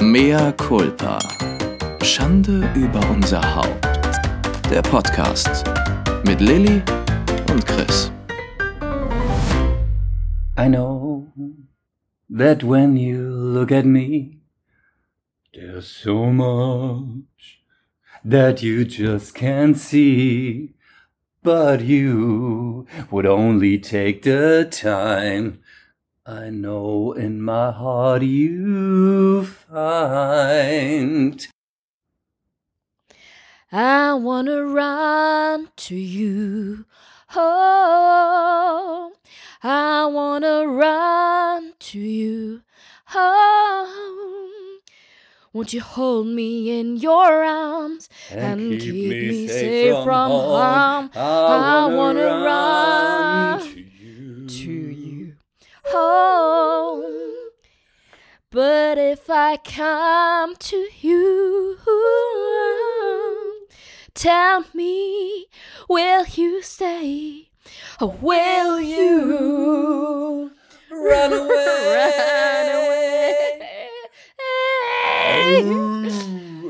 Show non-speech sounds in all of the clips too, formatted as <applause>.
Mea culpa. Schande über unser Haupt. Der Podcast mit Lilly und Chris. I know that when you look at me, there's so much that you just can't see. But you would only take the time. I know in my heart you find. I wanna run to you. Oh, I wanna run to you. Oh, won't you hold me in your arms and, keep, me, safe from harm? I wanna run to you. to you. Oh, but if I come to you, tell me, will you stay? Or will you Run away. run away?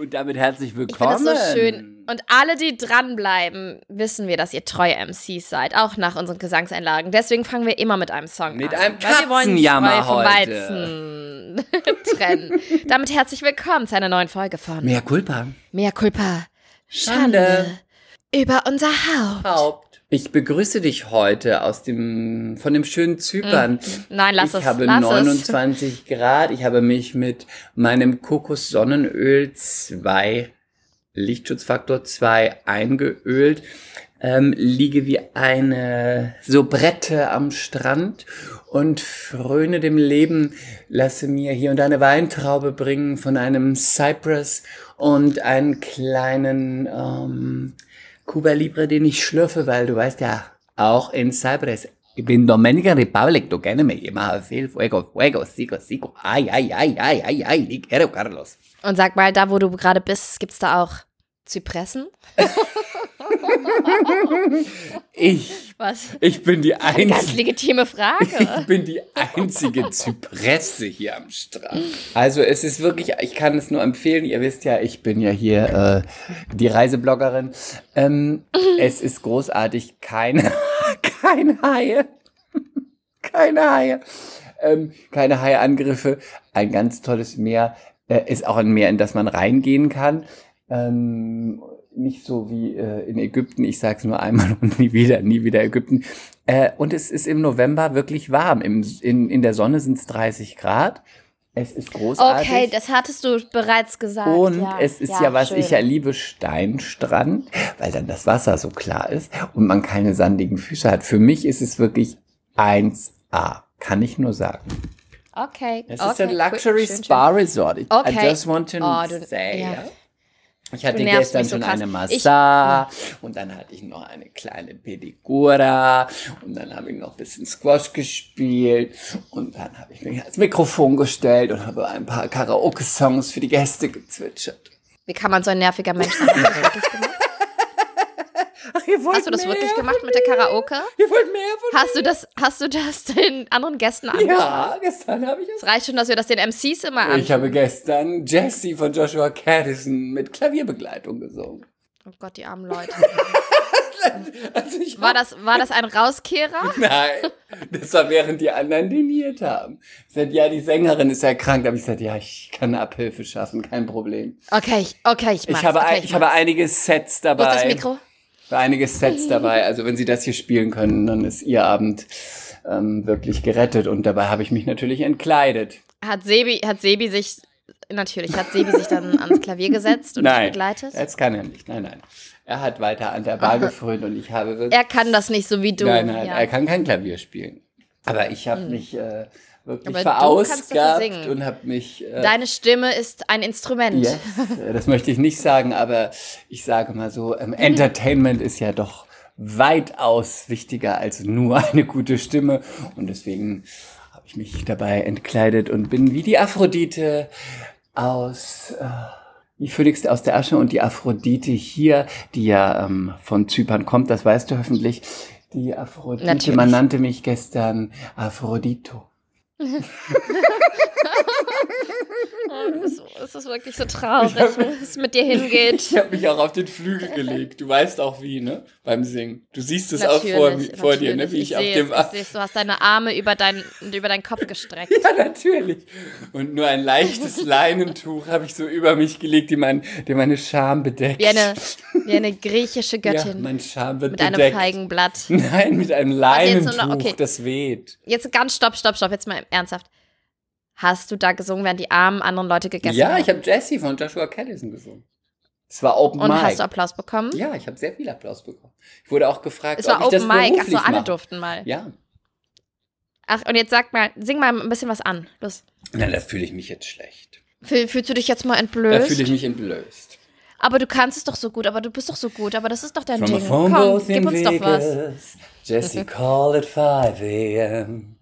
Und damit herzlich willkommen. finde es so schön. Und alle, die dranbleiben, wissen wir, dass ihr treue MCs seid, auch nach unseren Gesangseinlagen. Deswegen fangen wir immer mit einem Song Mit an. einem wollen die Katzenjammer heute. Weizen <laughs> trennen. Damit herzlich willkommen zu einer neuen Folge von Mehr Culpa. Mea Culpa. Schande. Schande. Über unser Haupt. Haupt. Ich begrüße dich heute aus dem, von dem schönen Zypern. Nein, lass ich es. habe lass 29 Grad. Ich habe mich mit meinem Kokos-Sonnenöl 2, Lichtschutzfaktor 2 eingeölt. Ähm, liege wie eine Soubrette am Strand und fröne dem Leben, lasse mir hier und eine Weintraube bringen von einem Cypress und einen kleinen ähm, Cuba Libre, den ich schlürfe, weil du weißt ja, auch in Cypress. Ich bin Dominican Republic, du kennst mich, ich mache viel Fuego, Fuego, Sigo, Sigo, ay, ay, ay, ay, ay, die quiero, Carlos. Und sag mal, da wo du gerade bist, gibt's da auch Zypressen? Ich, Was? ich bin die Eine ganz einzige, legitime Frage. <laughs> ich bin die einzige Zypresse hier am Strand. Also es ist wirklich, ich kann es nur empfehlen, ihr wisst ja, ich bin ja hier äh, die Reisebloggerin. Ähm, es ist großartig, keine, <laughs> keine Haie, keine Haie, ähm, keine Haiangriffe, ein ganz tolles Meer, äh, ist auch ein Meer, in das man reingehen kann. Ähm, nicht so wie äh, in Ägypten, ich sag's nur einmal und nie wieder, nie wieder Ägypten. Äh, und es ist im November wirklich warm. Im, in, in der Sonne sind's 30 Grad. Es ist großartig. Okay, das hattest du bereits gesagt. Und ja. es ist ja, was schön. ich ja liebe, Steinstrand, weil dann das Wasser so klar ist und man keine sandigen Füße hat. Für mich ist es wirklich 1A, kann ich nur sagen. Okay. Es okay, ist ein Luxury schön, schön, Spa Resort. I Okay. just want to Oh, du- say. ja. Ich hatte gestern so schon krass. eine Massage und dann hatte ich noch eine kleine Pedicura und dann habe ich noch ein bisschen Squash gespielt und dann habe ich mich ans Mikrofon gestellt und habe ein paar Karaoke-Songs für die Gäste gezwitschert. Wie kann man so ein nerviger Mensch sein? <laughs> Hast du das mehr wirklich gemacht mit der Karaoke? mir? Ihr wollt mehr von Hast du das, hast du das den anderen Gästen angeschaut? Ja, gestern habe ich es. Es reicht schon, dass wir das den MCs immer anschauen. Ich habe gestern Jesse von Joshua Caddison mit Klavierbegleitung gesungen. Oh Gott, die armen Leute. <laughs> Also ich War das, war das ein Rauskehrer? <laughs> Nein, das war während die anderen diniert haben. Ich sagte, ja, die Sängerin ist erkrankt. Da habe ich gesagt, ja, ich kann Abhilfe schaffen, kein Problem. Okay, ich, okay, ich mach's. Ich habe, okay, ein, ich habe einige Sets Wo dabei. ist das Mikro? Einige Sets dabei. Also wenn Sie das hier spielen können, dann ist Ihr Abend ähm, wirklich gerettet. Und dabei habe ich mich natürlich entkleidet. Hat Sebi, hat Sebi sich, natürlich, hat Sebi sich dann ans <laughs> Klavier gesetzt und dich Nein, begleitet? das kann er nicht. Nein, nein. Er hat weiter an der Bar gefrönt und ich habe wirklich Er kann das nicht so wie du. Nein, nein, ja. er kann kein Klavier spielen. Aber ich habe mich äh, wirklich Aber verausgabt und habe mich. Äh, Deine Stimme ist ein Instrument. yes, äh, das möchte ich nicht sagen, aber ich sage mal so: ähm, Entertainment ist ja doch weitaus wichtiger als nur eine gute Stimme. Und deswegen habe ich mich dabei entkleidet und bin wie die Aphrodite aus. Äh, die Phönix aus der Asche und die Aphrodite hier, die ja ähm, von Zypern kommt, das weißt du hoffentlich. Die Aphrodite, Natürlich. man nannte mich gestern Aphrodito. <laughs> ist, es ist wirklich so traurig, wie es mit dir hingeht. Ich habe mich auch auf den Flügel gelegt. Du weißt auch wie, ne? Beim Singen. Du siehst es Natürlich, auch vor, vor dir, ne? Wie ich, auf seh's, dem. ich seh's. Du hast deine Arme über, dein, über deinen Kopf gestreckt. Ja, natürlich. Und nur ein leichtes <laughs> Leinentuch habe ich so über mich gelegt, die, mein, die meine Scham bedeckt. Wie eine, wie eine griechische ja, Göttin. mein Scham wird mit einem bedeckt. Feigenblatt. Nein, mit einem Leinentuch, okay. das weht. Jetzt ganz stopp, stopp, stopp. Jetzt mal ernsthaft. Hast du da gesungen, während die armen anderen Leute gegessen ja, haben? ich habe Jessie von Joshua Callison gesungen. Es war Open Und Mic. hast du Applaus bekommen? ja, ich habe sehr viel Applaus bekommen. Ich wurde auch gefragt, Es war ob ich das Open Mic. beruflich Achso, alle mache. durften mal. Ja, Ach, und jetzt sag mal, sing mal ein bisschen was an. Los. na, da fühle ich mich jetzt schlecht. Fühl, fühlst du dich jetzt mal Da entblößt? fühle ich mich entblößt. aber du kannst es doch so gut, aber du bist doch so gut, aber das ist doch dein From Ding. Komm, gib uns doch was. Vegas, Jessie called at 5 a.m.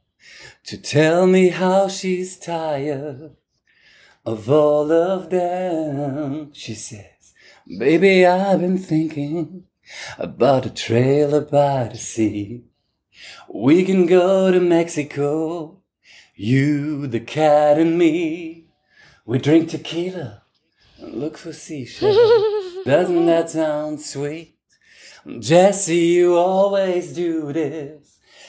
to tell me how she's tired of all of them. She says, Baby, I've been thinking about a trailer by the sea. We can go to Mexico, you, the cat, and me. We drink tequila and look for seashells. <laughs> Doesn't that sound sweet? Jesse, you always do this.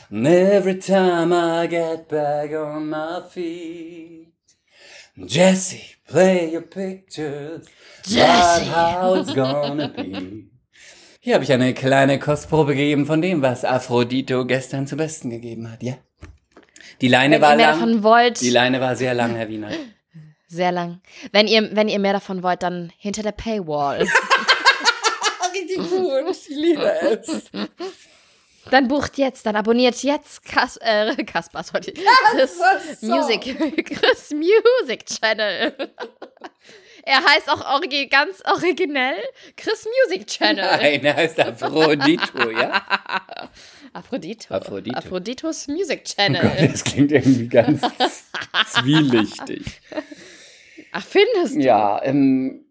And every time I get back on my feet. Jesse, play your pictures. Jesse. How it's gonna be. Hier habe ich eine kleine Kostprobe gegeben von dem, was Aphrodito gestern zum Besten gegeben hat, ja. Die Leine Wenn war ihr mehr lang. davon wollt, Die Leine war sehr lang, Herr Wiener. sehr lang. Wenn ihr, wenn ihr mehr davon wollt, dann hinter der Paywall. <laughs> Richtig gut, ich liebe es. Dann bucht jetzt, dann abonniert jetzt Kas äh, <laughs> Kaspers heute. Chris Music, <laughs> Chris Music Channel. <laughs> er heißt auch origi ganz originell Chris Music Channel. Nein, er heißt Aphrodito, ja? Aphrodito. Aphrodito. Aphroditos Music Oh Channel. Gott, das klingt irgendwie ganz zwielichtig. Ach, findest du? Ja, ähm,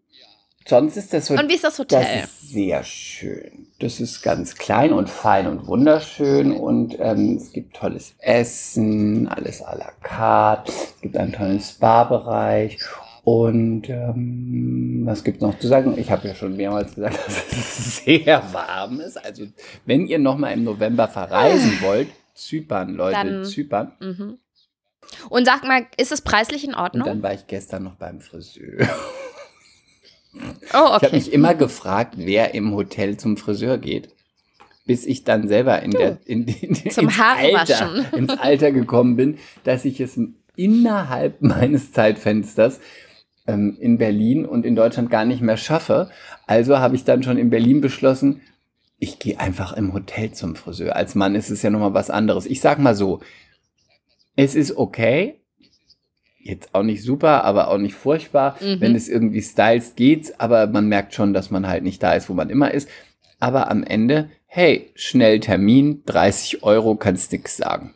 sonst ist das so. Und wie ist das das Hotel? ist sehr schön. Das ist ganz klein und fein und wunderschön und ähm, es gibt tolles Essen, alles à la carte. Es gibt einen tollen Spa-Bereich und ähm, was gibt noch zu sagen? Ich habe ja schon mehrmals gesagt, <laughs> dass es sehr warm ist. Also wenn ihr noch mal im November verreisen <laughs> wollt, Zypern, Leute, Dann- Zypern. Mhm. Und sag mal, ist es preislich in Und Ordnung? dann war ich gestern noch beim Friseur. <laughs> oh, Ich habe okay. mich immer gefragt, wer im Hotel zum Friseur geht. Bis ich dann selber in der, in, in, Zum ins. Alter, <laughs> ins Alter gekommen bin, dass ich es innerhalb <laughs> meines Zeitfensters ähm, in Berlin und in Deutschland gar nicht mehr schaffe. Also habe ich dann schon in Berlin beschlossen, ich gehe einfach im Hotel zum Friseur. Als Mann ist es ja nochmal was anderes. Ich sag mal so, es ist okay. Jetzt auch nicht super, aber auch nicht furchtbar. Mhm. Wenn es irgendwie styles, geht's, aber man merkt schon, dass man halt nicht da ist, wo man immer ist. Aber am Ende, hey, schnell Termin, 30 Euro, kannst nix sagen.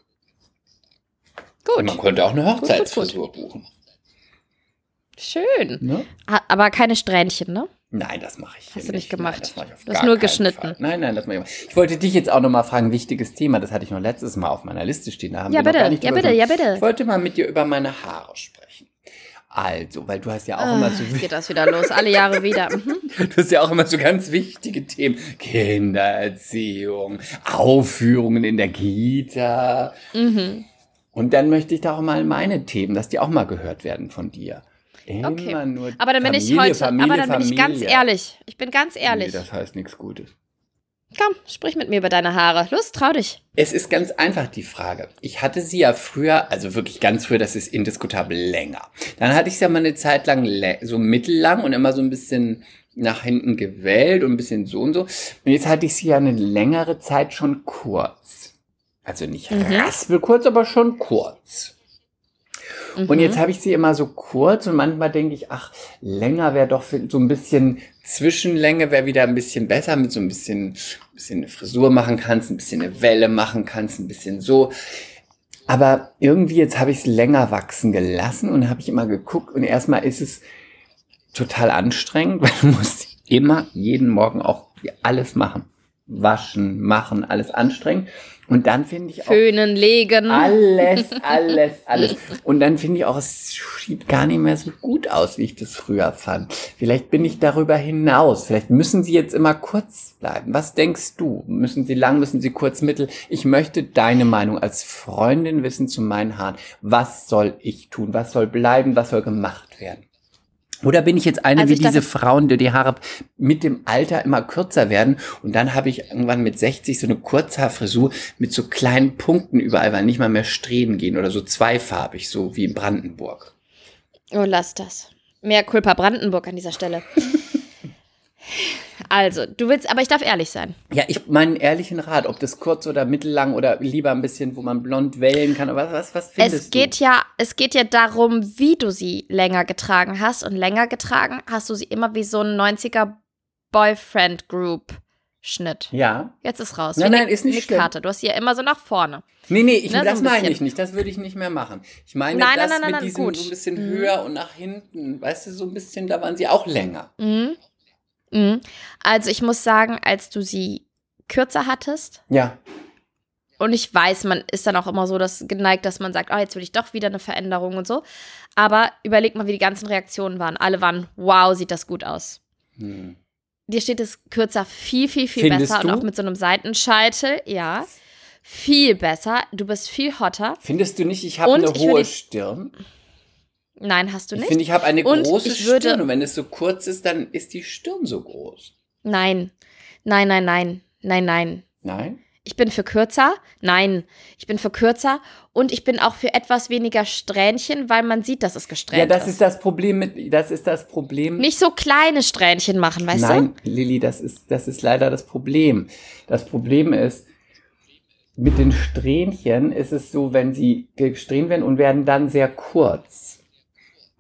Gut. Man könnte auch eine Hochzeitsfrisur buchen. Schön. Ne? Aber keine Strähnchen, ne? Nein, das mache ich Hast du nicht gemacht? Nein, das hast gar nur geschnitten. Fall. Nein, nein, das mache ich nicht. Ich wollte dich jetzt auch noch mal fragen, wichtiges Thema, das hatte ich noch letztes Mal auf meiner Liste stehen. Da haben Ja, wir bitte, gar nicht ja, bitte, ja, bitte. Ich wollte mal mit dir über meine Haare sprechen. Also, weil du hast ja auch Ah, immer so jetzt geht das wieder los, alle Jahre wieder. Mhm. <laughs> Du hast ja auch immer so ganz wichtige Themen. Kindererziehung, Aufführungen in der Kita. Mhm. Und dann möchte ich da auch mal meine Themen, dass die auch mal gehört werden von dir. Immer Okay. nur Aber dann bin ich Familie, heute, Familie, aber dann bin ich ganz ehrlich. Ich bin ganz ehrlich. Nee, das heißt nichts Gutes. Komm, sprich mit mir über deine Haare. Los, trau dich. Es ist ganz einfach die Frage. Ich hatte sie ja früher, also wirklich ganz früher, das ist indiskutabel länger. Dann hatte ich sie ja mal eine Zeit lang so mittellang und immer so ein bisschen nach hinten gewellt und ein bisschen so und so. Und jetzt hatte ich sie ja eine längere Zeit schon kurz. Also nicht Mhm. raspelkurz, aber schon kurz. Und jetzt habe ich sie immer so kurz und manchmal denke ich, ach, länger wäre doch für- so ein bisschen Zwischenlänge wäre wieder ein bisschen besser, mit so ein bisschen, bisschen eine Frisur machen kannst, ein bisschen eine Welle machen kannst, ein bisschen so. Aber irgendwie jetzt habe ich es länger wachsen gelassen und habe ich immer geguckt und erstmal ist es total anstrengend, <laughs> weil du musst immer jeden Morgen auch alles machen. waschen, machen, alles anstrengend. Und dann finde ich auch Föhnen, legen. alles, <laughs> alles, alles. Und dann finde ich auch, es sieht gar nicht mehr so gut aus, wie ich das früher fand. Vielleicht bin ich darüber hinaus. Vielleicht müssen sie jetzt immer kurz bleiben. Was denkst du? Müssen sie lang, müssen sie kurz, mittel? Ich möchte deine Meinung als Freundin wissen zu meinen Haaren. Was soll ich tun? Was soll bleiben? Was soll gemacht werden? Oder bin ich jetzt eine Also wie diese Frauen, die die Haare mit dem Alter immer kürzer werden und dann habe ich irgendwann mit 60 so eine Kurzhaarfrisur mit so kleinen Punkten überall, weil nicht mal mehr Strähnen gehen oder so zweifarbig, so wie in Brandenburg. Oh, lass das. Mehr Culpa Brandenburg an dieser Stelle. <laughs> also, du willst, aber ich darf ehrlich sein. Ja, ich meinen ehrlichen Rat, ob das kurz oder mittellang oder lieber ein bisschen, wo man blond wählen kann, aber was, was findest Es geht du? ja, es geht ja darum, wie du sie länger getragen hast und länger getragen hast du sie immer wie so ein 90er Boyfriend Group Schnitt. Ja. Jetzt ist raus. Nein, Wie nein, eine- ist nicht eine. Karte. Du hast sie ja immer so nach vorne. Nee, nee, ich, Ne, so das ein meine ich nicht. Das würde ich nicht mehr machen. Ich meine Nein, das nein, nein, mit diesem gut. so ein bisschen Mhm. höher und nach hinten. Weißt du, so ein bisschen, da waren sie auch länger. Mhm. Mhm. Also ich muss sagen, als du sie kürzer hattest, Ja. und ich weiß, man ist dann auch immer so das geneigt, dass man sagt, ah, jetzt will ich doch wieder eine Veränderung und so. Aber überleg mal, wie die ganzen Reaktionen waren. Alle waren, wow, sieht das gut aus. Hm. Dir steht es kürzer viel, viel, viel Findest besser du? und auch mit so einem Seitenscheitel, ja. Viel besser. Du bist viel hotter. Findest du nicht, ich habe eine hohe Stirn? Nein, hast du Ich nicht? finde, ich habe eine Und große ich würde- Stirn und wenn es so kurz ist, dann ist die Stirn so groß. Nein. Nein, nein, nein. Nein, nein. Nein? Ich bin für kürzer. Nein, ich bin für kürzer und ich bin auch für etwas weniger Strähnchen, weil man sieht, dass es gesträhnt Ja, das ist. ist das Problem mit, das ist das Problem. Nicht so kleine Strähnchen machen, weißt Nein, Lilly, das ist, das ist leider das Problem. Das Problem ist, mit den Strähnchen ist es so, wenn sie gesträhnt werden und werden dann sehr kurz,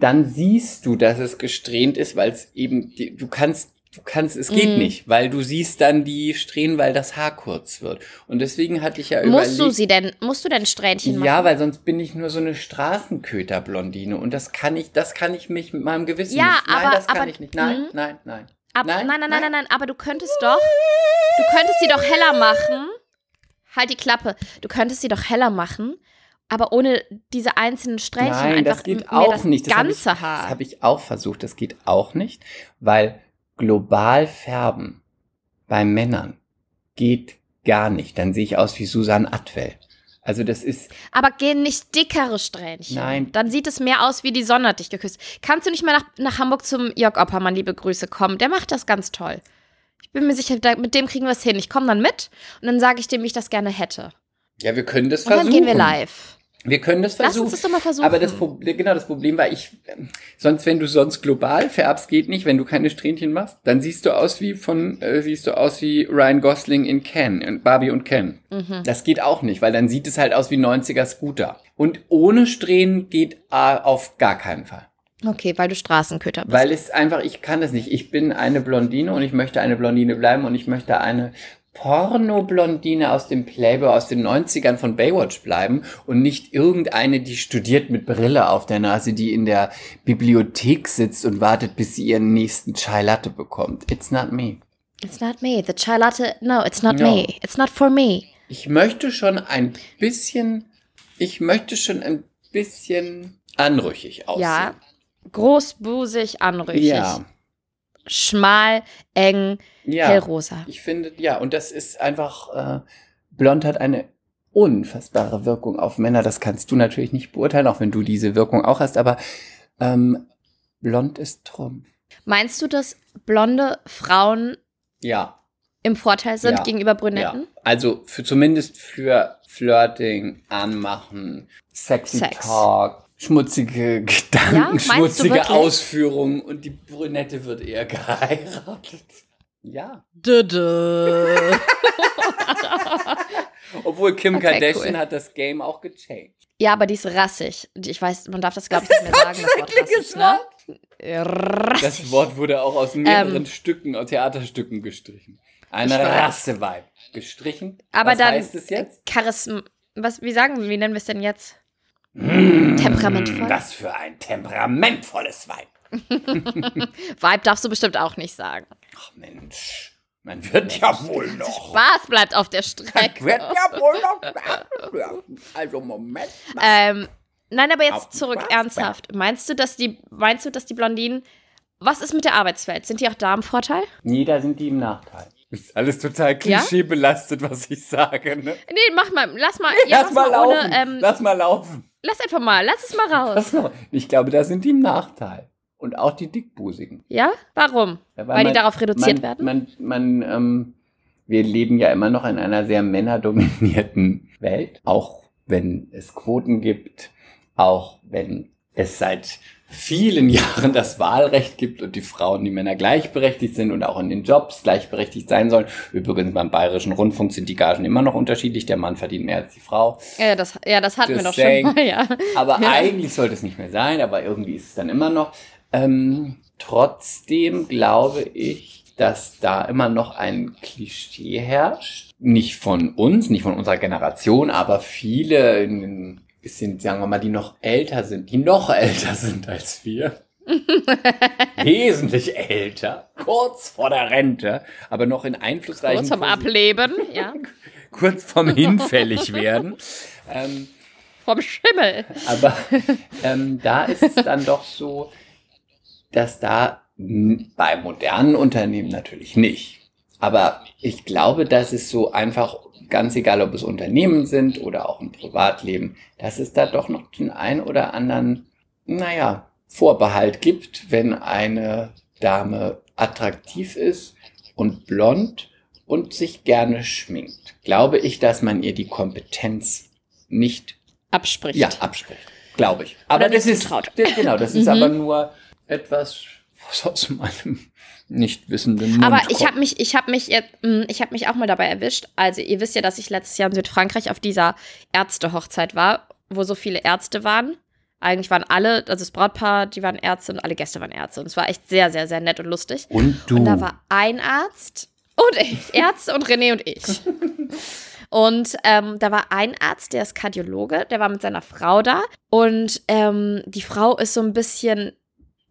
dann siehst du, dass es gesträhnt ist, weil es eben, du kannst, du kannst, es geht Mhm. nicht, weil du siehst dann die Strähnen, weil das Haar kurz wird. Und deswegen hatte ich ja du? Musst du überlegt, sie denn, musst du denn Strähnchen machen? ja, weil sonst bin ich nur so eine Straßenköter-Blondine und das kann ich, das kann ich mich mit meinem Gewissen Ja, nicht. Nein, aber- das kann aber- ich nicht. Nein, Mhm. nein, nein. Ab, Nein, nein, nein, nein, nein. nein, nein, aber du könntest doch, du könntest sie doch heller machen. Halt die Klappe. Du könntest sie doch heller machen, aber ohne diese einzelnen Strähnchen Nein, einfach das geht mehr auch das nicht. Das hab ganze ich, Haar. Das habe ich auch versucht. Das geht auch nicht, weil global färben bei Männern geht gar nicht. Dann sehe ich aus wie Susanne Atwell. Also das ist, Aber gehen nicht dickere Strähnchen. Nein. Dann sieht es mehr aus, wie die Sonne hat dich geküsst. Kannst du nicht mal nach, nach Hamburg zum Jörg Oppermann, liebe Grüße, kommen? Der macht das ganz toll. Ich bin mir sicher, da, mit dem kriegen wir es hin. Ich komme dann mit und dann sage ich dem, wie ich das gerne hätte. ja, wir können das Und dann versuchen. gehen wir live. Wir können das Lass versuchen. uns das doch mal versuchen. Aber das Problem, genau, das Problem war, ich, sonst, wenn du sonst global färbst, geht nicht, wenn du keine Strähnchen machst, dann siehst du aus wie von, äh, siehst du aus wie Ryan Gosling in Ken, in Barbie und Ken. Mhm. Das geht auch nicht, weil dann sieht es halt aus wie 90er Scooter. Und ohne Strähnen geht äh, auf gar keinen Fall. Okay, weil du Straßenköter bist. Weil es einfach, ich kann das nicht. Ich bin eine Blondine und ich möchte eine Blondine bleiben und ich möchte eine Porno-Blondine aus dem Playboy aus den 90ern von Baywatch bleiben und nicht irgendeine, die studiert mit Brille auf der Nase, die in der Bibliothek sitzt und wartet, bis sie ihren nächsten Chai Latte bekommt. It's not me. It's not me. The chai latte. No, it's not No. me. It's not for me. Ich möchte schon ein bisschen, ich möchte schon ein bisschen anrüchig aussehen. Ja. Großbusig, anrüchig. Ja. Schmal, eng, Ja. hellrosa. Ich finde, ja, und das ist einfach, äh, blond hat eine unfassbare Wirkung auf Männer. Das kannst du natürlich nicht beurteilen, auch wenn du diese Wirkung auch hast, aber ähm, blond ist Trumpf. Meinst du, dass blonde Frauen Ja, im Vorteil sind Ja. gegenüber ja. Brünetten? Also für, zumindest für Flirting, Anmachen, sexy Sex. Talk, schmutzige Gedanken, Ja? Schmutzige? Ausführungen und die Brünette wird eher <laughs> geheiratet. Ja. <laughs> Obwohl Kim Okay, Kardashian cool. hat das Game auch gechanged. Ja, aber die ist rassig. Ich weiß, man darf das, glaube ich, nicht mehr <laughs> sagen, das Wort rassig, ne? Rassig. Das Wort wurde auch aus mehreren Ähm. Stücken, aus Theaterstücken gestrichen. Eine. Rasseweib. Gestrichen? Aber Was dann heißt es jetzt? Charism. Was, wie sagen wir, wie nennen wir es denn jetzt? Temperamentvoll? Das für ein temperamentvolles Weib. <laughs> Vibe darfst du bestimmt auch nicht sagen. Ach Mensch. Man wird ja wohl noch. Spaß bleibt auf der Strecke. Wird ja wohl noch. Also Moment. mal. Ähm, nein, aber Auf jetzt zurück, was? ernsthaft. Meinst du, dass die, meinst du, dass die Blondinen, was ist mit der Arbeitswelt? Sind die auch da im Vorteil? Nee, da sind die im Nachteil. Ist alles total Ja? klischeebelastet, was ich sage. Ne? Nee, mach mal, lass mal, <laughs> ja, lass, mal ohne, laufen. ähm, lass mal laufen. lass einfach mal, lass es mal raus. Lass mal. Ich glaube, da sind die im Nachteil. Und auch die Dickbusigen. Ja? Warum? Ja, Weil die man- darauf reduziert man, werden? Man, man, ähm, wir leben ja immer noch in einer sehr männerdominierten <laughs> Welt, auch wenn es Quoten gibt, auch wenn es seit vielen <laughs> Jahren das Wahlrecht gibt und die Frauen und die Männer gleichberechtigt sind und auch in den Jobs gleichberechtigt sein sollen. Übrigens beim Bayerischen Rundfunk sind die Gagen immer noch unterschiedlich. Der Mann verdient mehr als die Frau. Ja, das, ja, das hatten wir Just doch schon mal, ja. Aber Ja. eigentlich sollte es nicht mehr sein, aber irgendwie ist es dann immer noch. Ähm, trotzdem glaube ich, dass da immer noch ein Klischee herrscht. Nicht von uns, nicht von unserer Generation, aber viele in ein bisschen, sagen wir mal, die noch älter sind, die noch älter sind als wir. <laughs> Wesentlich älter, kurz vor der Rente, aber noch in einflussreichen Kurz vom Ableben, <laughs> ja. kurz vom hinfällig werden. <laughs> Ähm, Vom Schimmel. aber ähm, da ist es dann doch so, dass da bei modernen Unternehmen natürlich nicht. Aber ich glaube, dass es so einfach, ganz egal ob es Unternehmen sind oder auch im Privatleben, dass es da doch noch den ein oder anderen, naja, Vorbehalt gibt, wenn eine Dame attraktiv ist und blond und sich gerne schminkt. Glaube ich, dass man ihr die Kompetenz nicht Abspricht. ja, abspricht. Glaube ich. Aber das ist, zutraut. d- genau, das ist Mhm. aber nur etwas, was aus meinem nicht wissenden Mund Aber ich habe mich, ich habe mich, mh, ich habe mich auch mal dabei erwischt. Also ihr wisst ja, dass ich letztes Jahr in Südfrankreich auf dieser Ärztehochzeit war, wo so viele Ärzte waren. Eigentlich waren alle, also das Brautpaar, die waren Ärzte und alle Gäste waren Ärzte. Und es war echt sehr, sehr, sehr nett und lustig. Und du. Und da war ein Arzt und ich, <laughs> Ärzte und René und ich. Und ähm, da war ein Arzt, der ist Kardiologe, der war mit seiner Frau da. Und ähm, die Frau ist so ein bisschen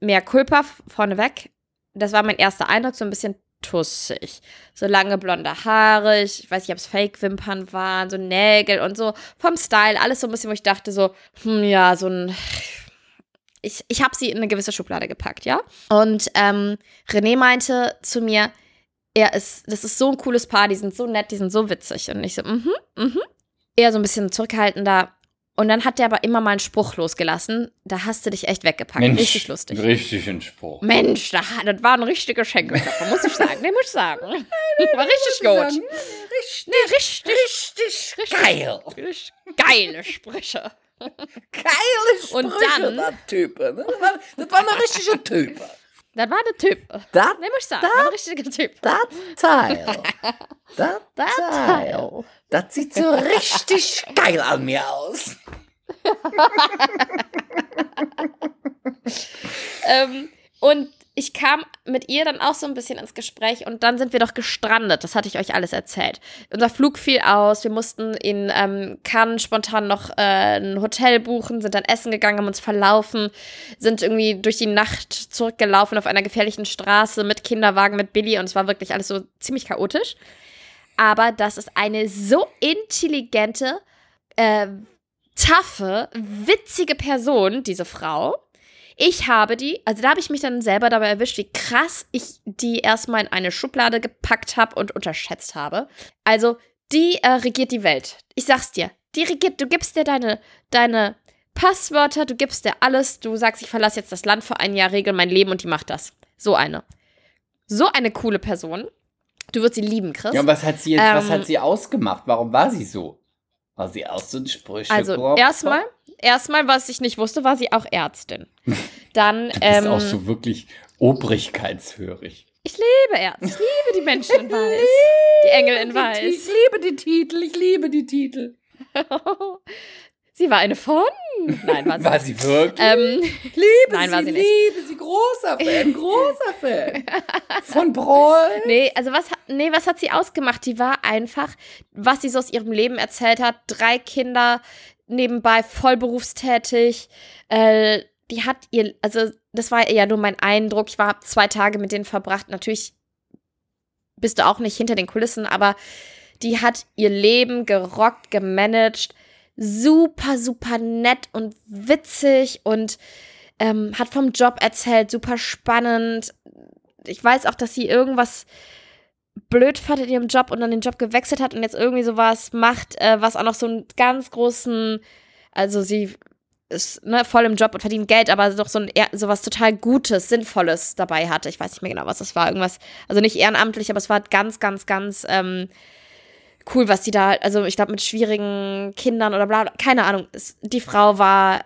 mehr Kulpa vorneweg. Das war mein erster Eindruck, so ein bisschen tussig. So lange blonde Haare, ich weiß nicht, ob es Fake-Wimpern waren, so Nägel und so. Vom Style, alles so ein bisschen, wo ich dachte so, hm, ja, so ein ich, ich habe sie in eine gewisse Schublade gepackt, ja. Und ähm, René meinte zu mir, er ist, das ist so ein cooles Paar, die sind so nett, die sind so witzig. Und ich so, mhm, mhm. Eher so ein bisschen zurückhaltender. Und dann hat der aber immer mal einen Spruch losgelassen. Da hast du dich echt weggepackt. Richtig lustig. Richtig ein Spruch. Mensch, da, das war ein richtiger Schenkelklopfer, <laughs> muss ich sagen. Nee, muss ich sagen. <laughs> War richtig gut. Richtig, Nee, richtig, richtig, richtig geil. richtig geile Sprüche. Geile Und Sprüche, dann- das Type. ne? Das war, das war eine richtige Type. Das war der Typ. Das, Nee, muss ich sagen. War ein richtiger Typ. das Teil. Das Das Teil. Teil. Das sieht so richtig geil an mir aus. Ähm, und ich kam mit ihr dann auch so ein bisschen ins Gespräch und dann sind wir doch gestrandet. Das hatte ich euch alles erzählt. Unser Flug fiel aus. Wir mussten in ähm, Cannes spontan noch äh, ein Hotel buchen, sind dann essen gegangen, haben uns verlaufen, sind irgendwie durch die Nacht zurückgelaufen auf einer gefährlichen Straße mit Kinderwagen, mit Billy und es war wirklich alles so ziemlich chaotisch. Aber das ist eine so intelligente, äh, taffe, witzige Person, diese Frau. Ich habe die, also da habe ich mich dann selber dabei erwischt, wie krass ich die erstmal in eine Schublade gepackt habe und unterschätzt habe. Also, die äh, regiert die Welt. Ich sag's dir. Die regiert, du gibst dir deine, deine Passwörter, du gibst dir alles, du sagst, ich verlasse jetzt das Land für ein Jahr, regel mein Leben und die macht das. So eine. So eine coole Person. Du wirst sie lieben, Chris. Ja, und was hat sie jetzt, was Ähm, hat sie ausgemacht? Warum war sie so? War sie auch so ein Sprüche? Also erstmal, erstmal, was ich nicht wusste, war sie auch Ärztin. <laughs> Dann, Du bist ähm, auch so wirklich obrigkeitshörig. ich liebe Ärzte, ich liebe die Menschen in <laughs> Weiß, die Engel in Weiß. liebe die Titel, ich liebe die Titel. <laughs> sie war eine von? Nein, war sie. War sie wirklich? Ähm, ich liebe nein, sie, war sie nicht. liebe sie, großer Fan, großer Fan. Von Broll. nee, also was, nee, was hat sie ausgemacht? Die war einfach, was sie so aus ihrem Leben erzählt hat, drei Kinder nebenbei, voll berufstätig. Äh, die hat ihr, also das war ja nur mein Eindruck. Ich war zwei Tage mit denen verbracht. Natürlich bist du auch nicht hinter den Kulissen, aber die hat ihr Leben gerockt, gemanagt, super, super nett und witzig und ähm, hat vom Job erzählt, super spannend. Ich weiß auch, dass sie irgendwas blöd fand in ihrem Job und dann den Job gewechselt hat und jetzt irgendwie sowas macht, äh, was auch noch so einen ganz großen, also sie ist ne, voll im Job und verdient Geld, aber doch so ein sowas total Gutes, Sinnvolles dabei hatte. Ich weiß nicht mehr genau, was das war. Irgendwas, also nicht ehrenamtlich, aber es war ganz, ganz, ganz ähm, cool, was die da, also ich glaube mit schwierigen Kindern oder bla, bla keine Ahnung. Es, die Frau war,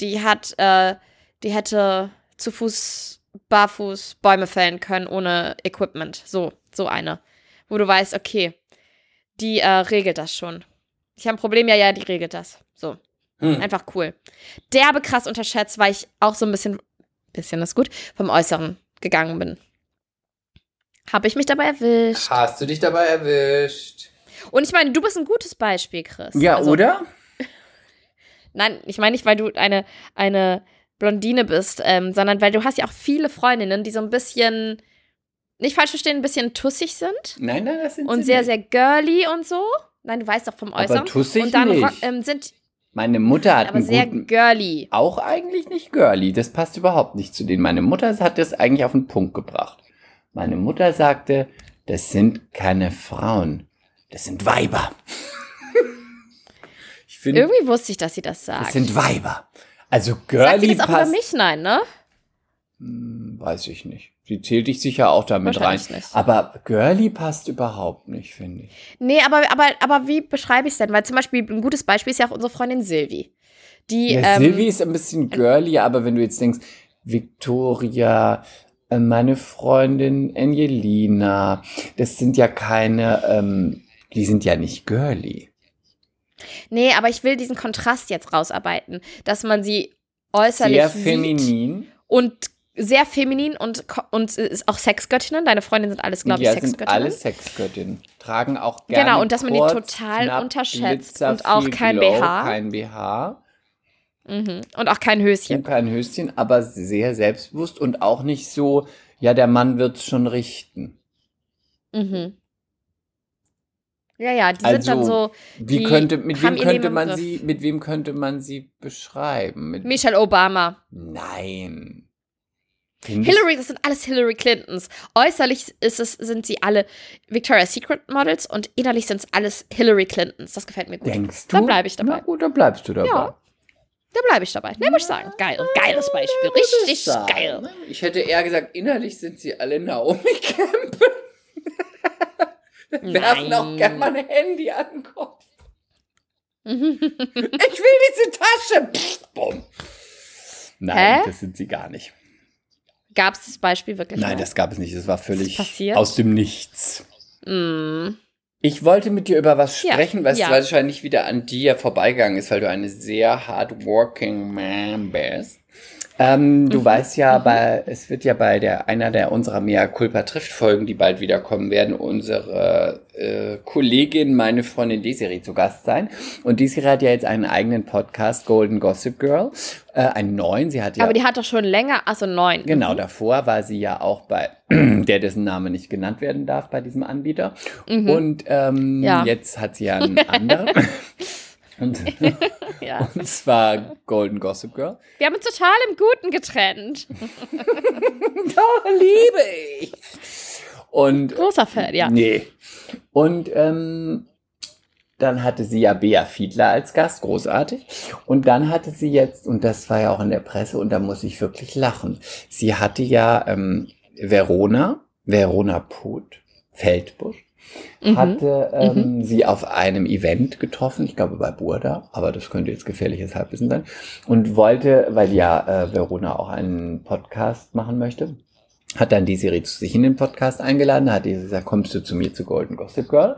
die hat, äh, die hätte zu Fuß, barfuß Bäume fällen können ohne Equipment. So, so eine. Wo du weißt, okay, die äh, regelt das schon. Ich habe ein Problem, ja, ja, die regelt das. So. Hm. Einfach cool. Derbe krass unterschätzt, weil ich auch so ein bisschen, bisschen ist gut, vom Äußeren gegangen bin. Habe ich mich dabei erwischt. Hast du dich dabei erwischt? Und ich meine, du bist ein gutes Beispiel, Chris. Ja, also, oder? <laughs> Nein, ich meine nicht, weil du eine, eine Blondine bist, ähm, sondern weil du hast ja auch viele Freundinnen, die so ein bisschen, nicht falsch verstehen, ein bisschen tussig sind. Nein, nein, das sind Und sie sehr, nicht. sehr girly und so. Nein, du weißt doch vom Äußeren. Aber tussig und dann nicht. Ähm, sind Meine Mutter hat aber einen sehr guten, girly. auch eigentlich nicht girly. Das passt überhaupt nicht zu denen. Meine Mutter hat das eigentlich auf den Punkt gebracht. Meine Mutter sagte, das sind keine Frauen, das sind Weiber. <laughs> ich finde, Irgendwie wusste ich, dass sie das sagt. das sind Weiber. Also Sagt sie girly das auch über mich? Nein, ne? Hm, Weiß ich nicht. Sie zählt dich sicher auch damit rein. Nicht. Aber girly passt überhaupt nicht, finde ich. Nee, aber, aber, aber wie beschreibe ich es denn? Weil zum Beispiel ein gutes Beispiel ist ja auch unsere Freundin Silvi. Die, Ja, ähm, Silvi ist ein bisschen girly, aber wenn du jetzt denkst, Victoria, äh, meine Freundin Angelina, das sind ja keine, ähm, die sind ja nicht girly. Nee, aber ich will diesen Kontrast jetzt rausarbeiten, dass man sie äußerlich Sehr feminin. und sehr feminin und, und ist auch Sexgöttinnen. Deine Freundinnen sind alles, glaube ich, ja, sind Sexgöttinnen. alle Sexgöttinnen. Tragen auch gerne Genau, und dass man die kurz, total knapp, unterschätzt Glitzer, und auch kein Glow, BH. Kein BH. Mhm. Und auch kein Höschen. Und kein Höschen, aber sehr selbstbewusst und auch nicht so, ja, der Mann wird's schon richten. Mhm. Ja, ja, die Also, sind dann so Wie könnte, mit wem könnte man Griff. sie, mit wem könnte man sie beschreiben? Mit, Michelle Obama. Nein. Findest- Hillary, das sind alles Hillary Clintons. Äußerlich ist es, sind sie alle Victoria's Secret Models und innerlich sind es alles Hillary Clintons. Das gefällt mir gut. Denkst du? Da bleibe ich dabei. Na gut, da bleibst du dabei. Ja, Da bleibe ich dabei. Ne, muss ich sagen. Geil. Geiles Beispiel. Richtig geil. Ich hätte eher gesagt, innerlich sind sie alle Naomi Campbell. <laughs> Werfen auch gerne mal ein Handy an den Kopf. <laughs> Ich will diese Tasche. Bumm. Nein, Hä? das sind sie gar nicht. Gab es das Beispiel wirklich? Nein, mal? das gab es nicht. Das war völlig aus dem Nichts. Mm. Ich wollte mit dir über was Ja, sprechen, was ja. wahrscheinlich wieder an dir vorbeigegangen ist, weil du eine sehr hardworking man bist. Ähm, du Mhm. weißt ja, bei, es wird ja bei der einer der unserer Mea Culpa trifft Folgen, die bald wiederkommen werden, unsere äh, Kollegin, meine Freundin Desiree zu Gast sein. Und Desiree hat ja jetzt einen eigenen Podcast, Golden Gossip Girl, äh, einen neuen. Sie hat ja Aber die hat doch schon länger, also neun. Genau, davor war sie ja auch bei <clears throat> der, dessen Name nicht genannt werden darf, bei diesem Anbieter. Und ähm, Mhm. Ja. jetzt hat sie ja einen <laughs> anderen. und, <laughs> Ja. und zwar Golden Gossip Girl. Wir haben uns total im Guten getrennt. <laughs> Oh, liebe ich. Und Großer Fan, ja. nee. Und ähm, dann hatte sie ja Bea Fiedler als Gast, großartig. Und dann hatte sie jetzt, und das war ja auch in der Presse, und da muss ich wirklich lachen. Sie hatte ja ähm, Verona, Verona Put, Feldbusch, Mhm. hatte ähm, sie auf einem Event getroffen, ich glaube bei Burda, aber das könnte jetzt gefährliches Halbwissen sein, und wollte, weil ja äh, Verona auch einen Podcast machen möchte, hat dann die Serie zu sich in den Podcast eingeladen, hat die gesagt, kommst du zu mir zu Golden Gossip Girl?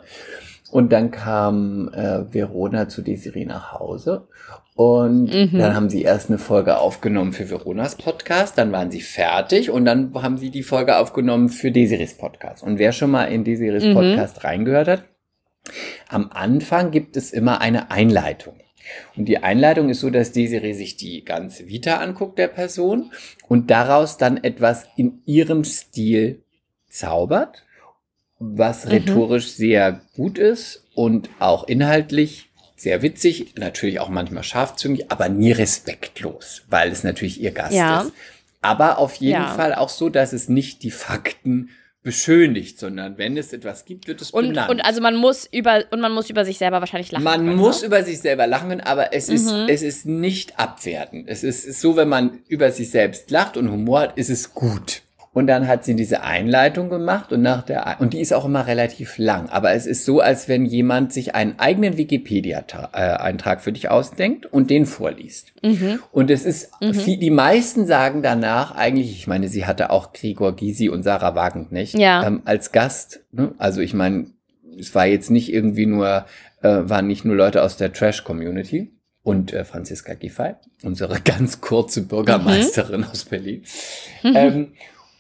Und dann kam äh, Verona zu Desiree nach Hause und Mhm. dann haben sie erst eine Folge aufgenommen für Veronas Podcast, dann waren sie fertig und dann haben sie die Folge aufgenommen für Desirees Podcast. Und wer schon mal in Desirees Mhm. Podcast reingehört hat, am Anfang gibt es immer eine Einleitung. Und die Einleitung ist so, dass Desiree sich die ganze Vita anguckt der Person und daraus dann etwas in ihrem Stil zaubert was rhetorisch sehr gut ist und auch inhaltlich sehr witzig, natürlich auch manchmal scharfzüngig, aber nie respektlos, weil es natürlich ihr Gast Ja. ist. Aber auf jeden Ja. Fall auch so, dass es nicht die Fakten beschönigt, sondern wenn es etwas gibt, wird es Und, benannt. und also man muss über und man muss über sich selber wahrscheinlich lachen. Man können, muss ne? über sich selber lachen können, aber es ist, Mhm. es ist nicht abwertend. Es ist, ist so, wenn man über sich selbst lacht und Humor hat, ist es gut. Und dann hat sie diese Einleitung gemacht und nach der, und die ist auch immer relativ lang. Aber es ist so, als wenn jemand sich einen eigenen Wikipedia-Eintrag für dich ausdenkt und den vorliest. Mhm. Und es ist, viel, die meisten sagen danach eigentlich, ich meine, sie hatte auch Gregor Gysi und Sarah Wagenknecht Ja. ähm, als Gast. Ne? Also ich meine, es war jetzt nicht irgendwie nur, äh, waren nicht nur Leute aus der Trash-Community und äh, Franziska Giffey, unsere <laughs> ganz kurze Bürgermeisterin aus Berlin. Ähm,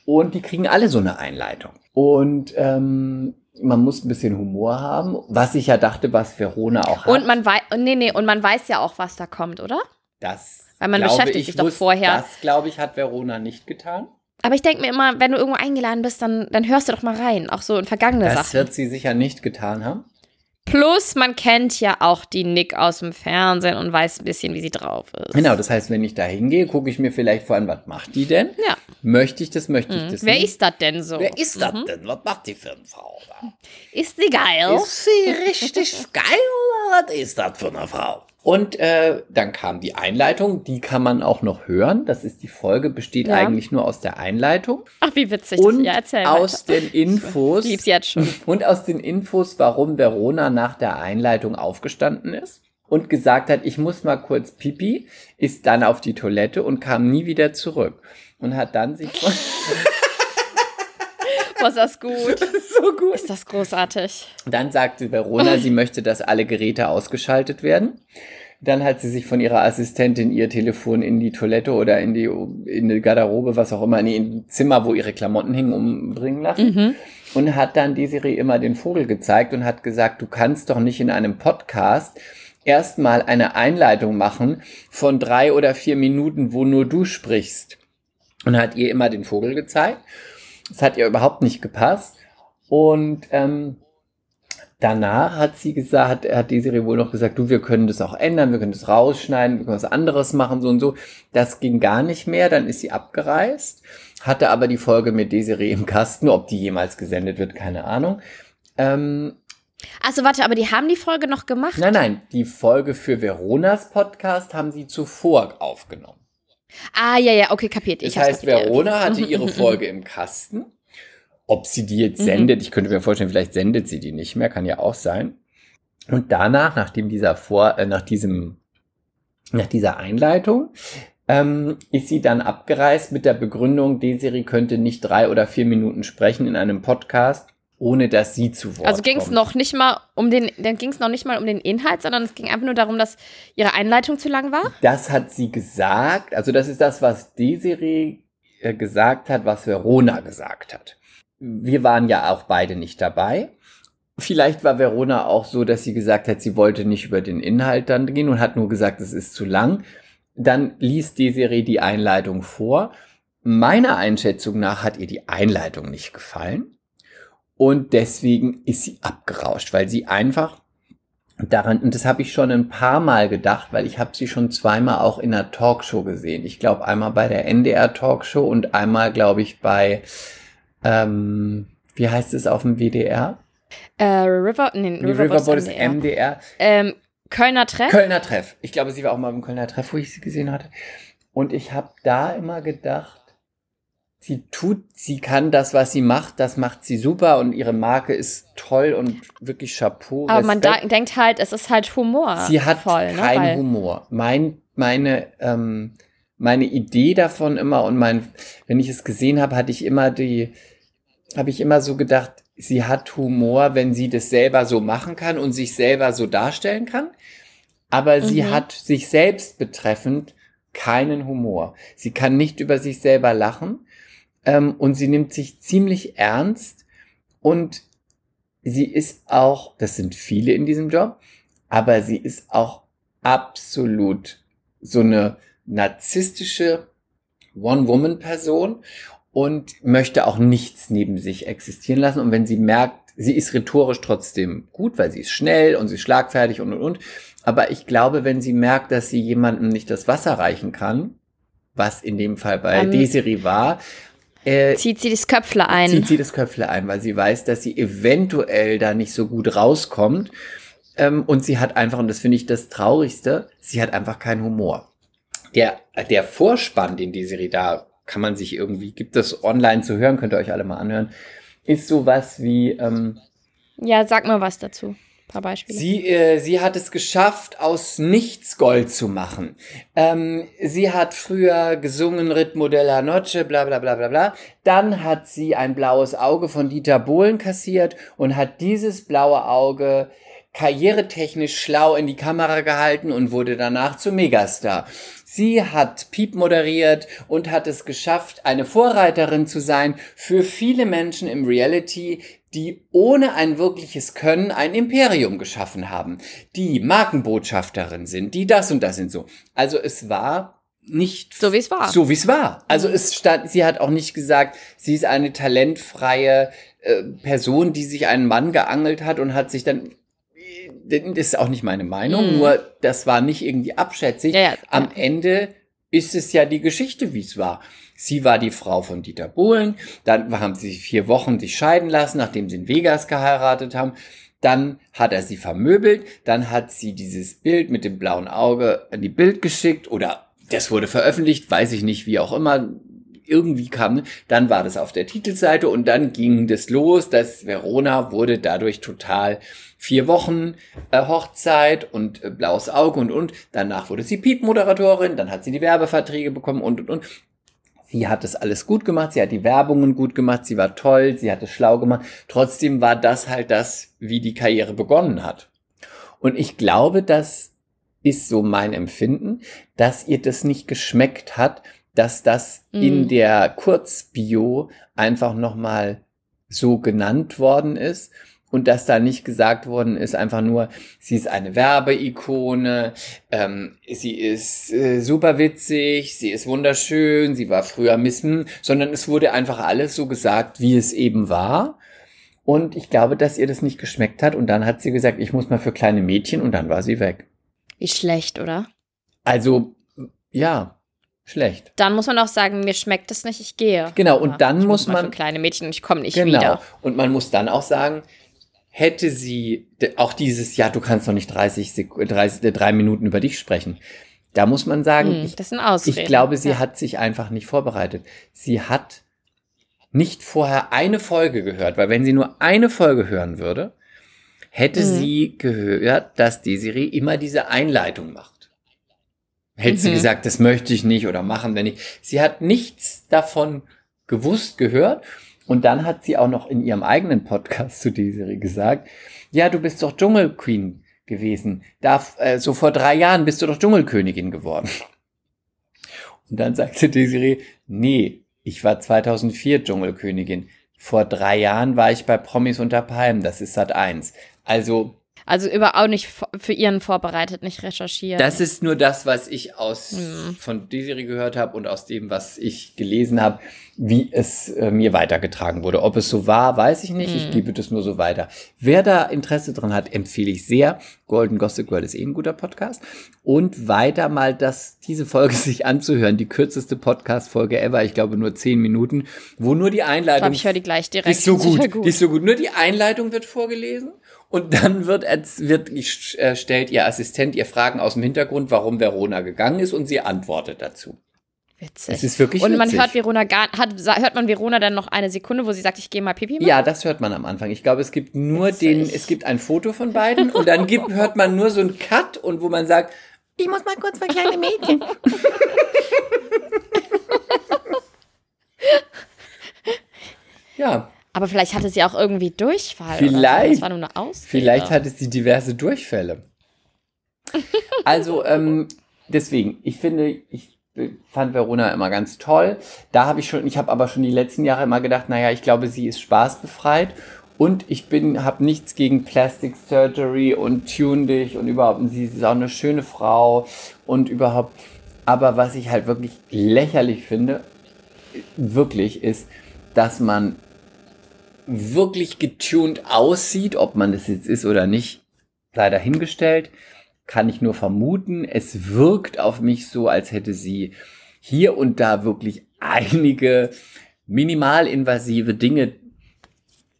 und die kriegen alle so eine Einleitung. Und ähm, man muss ein bisschen Humor haben, was ich ja dachte, was Verona auch hat. Und man weiß, nee, nee, und man weiß ja auch, was da kommt, oder? das Weil man beschäftigt ich, sich doch wusste- vorher. Das, glaube ich, hat Verona nicht getan. Aber ich denke mir immer, wenn du irgendwo eingeladen bist, dann, dann hörst du doch mal rein, auch so in vergangene Das Sachen. wird sie sicher nicht getan haben. Plus, man kennt ja auch die Nick aus dem Fernsehen und weiß ein bisschen, wie sie drauf ist. Genau, das heißt, wenn ich da hingehe, gucke ich mir vielleicht vor an, was macht die denn? Ja. Möchte ich das, möchte ich das Wer nicht? ist das denn so? Wer ist das Mhm. denn? Was macht die für eine Frau? da? Ist sie geil? Ist sie richtig <laughs> geil oder was ist das für eine Frau? Und äh, dann kam die Einleitung, die kann man auch noch hören. Das ist die Folge, besteht Ja. eigentlich nur aus der Einleitung Ach, wie witzig. und ja, erzähl aus weiter. den Infos. Ich lieb's jetzt schon. Und aus den Infos, warum Verona nach der Einleitung aufgestanden ist und gesagt hat, ich muss mal kurz pipi, ist dann auf die Toilette und kam nie wieder zurück. Und hat dann sich von <laughs> Boah, ist das gut. so gut. Ist das großartig. Dann sagte Verona, sie möchte, dass alle Geräte ausgeschaltet werden. Dann hat sie sich von ihrer Assistentin ihr Telefon in die Toilette oder in die, in die Garderobe, was auch immer, in die Zimmer, wo ihre Klamotten hingen, umbringen lassen. Mhm. Und hat dann Desiree immer den Vogel gezeigt und hat gesagt, du kannst doch nicht in einem Podcast erstmal eine Einleitung machen von drei oder vier Minuten, wo nur du sprichst. Und hat ihr immer den Vogel gezeigt. Das hat ihr überhaupt nicht gepasst. Und ähm, danach hat sie gesagt, hat Desiree wohl noch gesagt, du, wir können das auch ändern, wir können das rausschneiden, wir können was anderes machen, so und so. Das ging gar nicht mehr, dann ist sie abgereist, hatte aber die Folge mit Desiree im Kasten, ob die jemals gesendet wird, keine Ahnung. Ähm, Achso, warte, aber die haben die Folge noch gemacht? nein, nein, die Folge für Veronas Podcast haben sie zuvor aufgenommen. Ah, ja, ja, okay, kapiert. Das Ich hab's heißt. Verona hatte Mhm, ihre mhm, Folge im Kasten. Ob sie die jetzt Mhm. sendet, ich könnte mir vorstellen, vielleicht sendet sie die nicht mehr, kann ja auch sein. Und danach, nachdem dieser Vor, äh, nach diesem, nach dieser Einleitung, ähm, ist sie dann abgereist mit der Begründung, Desiree könnte nicht drei oder vier Minuten sprechen in einem Podcast, ohne dass sie zu Wort Also ging es noch nicht mal um den, dann ging es noch nicht mal um den Inhalt, sondern es ging einfach nur darum, dass ihre Einleitung zu lang war. Das hat sie gesagt. Also das ist das, was Desiree äh, gesagt hat, was Verona gesagt hat. Wir waren ja auch beide nicht dabei. Vielleicht war Verona auch so, dass sie gesagt hat, sie wollte nicht über den Inhalt dann gehen und hat nur gesagt, es ist zu lang. Dann ließ Desiree die Einleitung vor. Meiner Einschätzung nach hat ihr die Einleitung nicht gefallen. Und deswegen ist sie abgerauscht, weil sie einfach daran, und das habe ich schon ein paar Mal gedacht, weil ich habe sie schon zweimal auch in einer Talkshow gesehen. Ich glaube einmal bei der NDR Talkshow und einmal, glaube ich, bei, ähm, wie heißt es auf dem WDR? Äh, River, nee, Riverboat ist MDR. MDR. Ähm, Kölner Treff. Kölner Treff. Ich glaube, sie war auch mal im Kölner Treff, wo ich sie gesehen hatte. Und ich habe da immer gedacht, sie tut, sie kann das, was sie macht, das macht sie super und ihre Marke ist toll und wirklich Chapeau. aber man Respekt. da, denkt halt, es ist halt Humor. Sie hat voll, ne? keinen Weil- Humor. Mein, meine, ähm, meine Idee davon immer und mein, wenn ich es gesehen habe, hatte ich immer die, habe ich immer so gedacht, sie hat Humor, wenn sie das selber so machen kann und sich selber so darstellen kann. Aber sie Mhm. hat sich selbst betreffend keinen Humor. Sie kann nicht über sich selber lachen ähm, und sie nimmt sich ziemlich ernst und sie ist auch, das sind viele in diesem Job, aber sie ist auch absolut so eine narzisstische One-Woman-Person und möchte auch nichts neben sich existieren lassen. Und wenn sie merkt, sie ist rhetorisch trotzdem gut, weil sie ist schnell und sie ist schlagfertig und und und. Aber ich glaube, wenn sie merkt, dass sie jemandem nicht das Wasser reichen kann, was in dem Fall bei Ähm, Desiree war, äh, Zieht sie das Köpfle ein. zieht sie das Köpfle ein, weil sie weiß, dass sie eventuell da nicht so gut rauskommt. Ähm, und sie hat einfach, und das finde ich das Traurigste, sie hat einfach keinen Humor. Der, der Vorspann, den die Serie da, kann man sich irgendwie, gibt es online zu hören, könnt ihr euch alle mal anhören, ist sowas wie, ähm, ja, sag mal was dazu. Paar Beispiele. Sie, äh, sie hat es geschafft, aus nichts Gold zu machen. Ähm, sie hat früher gesungen Ritmo de la Noche, bla bla bla bla bla. Dann hat sie ein blaues Auge von Dieter Bohlen kassiert und hat dieses blaue Auge karrieretechnisch schlau in die Kamera gehalten und wurde danach zu Megastar. Sie hat Piep moderiert und hat es geschafft, eine Vorreiterin zu sein für viele Menschen im Reality, die ohne ein wirkliches Können ein Imperium geschaffen haben, die Markenbotschafterin sind, die das und das sind so. Also es war nicht So, wie es war. So wie es war. Also es stand, sie hat auch nicht gesagt, sie ist eine talentfreie äh, Person, die sich einen Mann geangelt hat und hat sich dann das ist auch nicht meine Meinung, Mhm. nur das war nicht irgendwie abschätzig. Ja, ja, Am ja. Ende ist es ja die Geschichte, wie es war. Sie war die Frau von Dieter Bohlen, dann haben sie vier Wochen sich scheiden lassen, nachdem sie in Vegas geheiratet haben. Dann hat er sie vermöbelt, dann hat sie dieses Bild mit dem blauen Auge an die Bild geschickt oder das wurde veröffentlicht, weiß ich nicht, wie auch immer. Irgendwie kam, dann war das auf der Titelseite und dann ging das los, dass Verona wurde dadurch total vier Wochen äh, Hochzeit und äh, blaues Auge und und. Danach wurde sie Piep-Moderatorin, dann hat sie die Werbeverträge bekommen und und und. Sie hat es alles gut gemacht, sie hat die Werbungen gut gemacht, sie war toll, sie hat es schlau gemacht. Trotzdem war das halt das, wie die Karriere begonnen hat. Und ich glaube, das ist so mein Empfinden, dass ihr das nicht geschmeckt hat, dass das in Mhm. der Kurzbio einfach nochmal so genannt worden ist und dass da nicht gesagt worden ist, einfach nur, sie ist eine Werbeikone, ähm, sie ist äh, super witzig, sie ist wunderschön, sie war früher Missen, sondern es wurde einfach alles so gesagt, wie es eben war. Und ich glaube, dass ihr das nicht geschmeckt hat und dann hat sie gesagt, ich muss mal für kleine Mädchen und dann war sie weg. Wie schlecht, oder? Also, ja, schlecht. Dann muss man auch sagen, mir schmeckt es nicht, ich gehe. Genau, und dann muss mal man- Für kleine Mädchen ich komme nicht Genau. wieder. Und man muss dann auch sagen, hätte sie auch dieses, ja, du kannst doch nicht 30, Sek 30 äh, drei Minuten über dich sprechen. Da muss man sagen, Hm, ich, ich glaube, sie ja. hat sich einfach nicht vorbereitet. Sie hat nicht vorher eine Folge gehört, weil wenn sie nur eine Folge hören würde, hätte Mhm. sie gehört, dass Desiree immer diese Einleitung macht. Hätte sie Mhm. gesagt, das möchte ich nicht oder machen wir nicht. Sie hat nichts davon gewusst, gehört. Und dann hat sie auch noch in ihrem eigenen Podcast zu Desiree gesagt, ja, du bist doch Dschungelqueen gewesen. Da, äh, so vor drei Jahren bist du doch Dschungelkönigin geworden. Und dann sagte Desiree, nee, ich war 2004 Dschungelkönigin. Vor drei Jahren war ich bei Promis unter Palmen, das ist Sat 1. Also, Also über auch nicht für ihren vorbereitet, nicht recherchiert. das ist nur das, was ich aus Hm. von Desiree gehört habe und aus dem, was ich gelesen habe, wie es äh, mir weitergetragen wurde. Ob es so war, weiß ich nicht. Ich Hm. gebe das nur so weiter. Wer da Interesse dran hat, empfehle ich sehr. Golden Gossip Girl ist eh ein guter Podcast. Und weiter mal das, diese Folge <laughs> sich anzuhören. Die kürzeste Podcast-Folge ever. Ich glaube nur zehn Minuten, wo nur die ich Einleitung glaube, ich höre die gleich die direkt. <laughs> ist so Sicher gut. Die ist so gut. Nur die Einleitung wird vorgelesen und dann wird, wird äh, stellt ihr Assistent ihr Fragen aus dem Hintergrund, warum Verona gegangen ist und sie antwortet dazu. Witzig. Es ist wirklich Und man witzig. hört Verona gar, hat, hört man Verona dann noch eine Sekunde, wo sie sagt, ich gehe mal Pipi machen? Ja, das hört man am Anfang. Ich glaube, es gibt nur Witzig. den, es gibt ein Foto von beiden und dann gibt, hört man nur so einen Cut und wo man sagt, ich muss mal kurz für kleine Mädchen. <laughs> ja, Aber vielleicht hatte sie auch irgendwie Durchfall. Oder so. Vielleicht. Das war nur eine Ausrede. Vielleicht hatte sie diverse Durchfälle. <laughs> Also, ähm, deswegen, ich finde, ich fand Verona immer ganz toll. Da habe ich schon, ich habe aber schon die letzten Jahre immer gedacht, naja, ich glaube, sie ist spaßbefreit. Und ich bin, habe nichts gegen Plastic Surgery und Tune dich und überhaupt, sie ist auch eine schöne Frau und überhaupt. Aber was ich halt wirklich lächerlich finde, wirklich ist, dass man wirklich getuned aussieht, ob man das jetzt ist oder nicht, sei dahingestellt, kann ich nur vermuten. Es wirkt auf mich so, als hätte sie hier und da wirklich einige minimalinvasive Dinge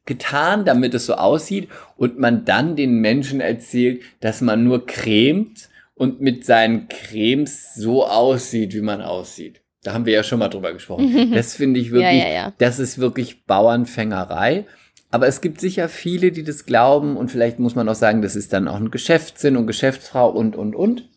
getan, damit es so aussieht und man dann den Menschen erzählt, dass man nur cremt und mit seinen Cremes so aussieht, wie man aussieht. Da haben wir ja schon mal drüber gesprochen. <laughs> Das finde ich wirklich, Ja, ja, ja. das ist wirklich Bauernfängerei. Aber es gibt sicher viele, die das glauben und vielleicht muss man auch sagen, das ist dann auch ein Geschäftssinn und Geschäftsfrau und, und, und.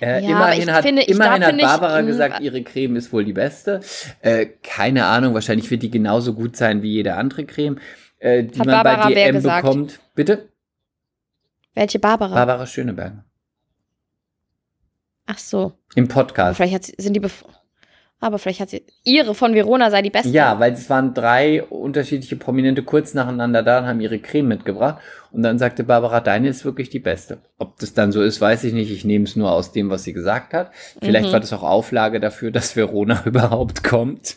Äh, Ja, immerhin ich hat, finde- ich immerhin hat Barbara mm, gesagt, ihre Creme ist wohl die beste. Äh, keine Ahnung, wahrscheinlich wird die genauso gut sein wie jede andere Creme, äh, die man Barbara bei DM bekommt. Bitte? Welche Barbara? Barbara Schöneberger. Ach so. Im Podcast. Vielleicht hat sie, sind die bef aber vielleicht hat sie ihre von Verona sei die beste. Ja, weil es waren drei unterschiedliche Prominente kurz nacheinander da und haben ihre Creme mitgebracht. Und dann sagte Barbara, deine ist wirklich die beste. Ob das dann so ist, weiß ich nicht. Ich nehme es nur aus dem, was sie gesagt hat. Vielleicht Mhm. war das auch Auflage dafür, dass Verona <laughs> überhaupt kommt.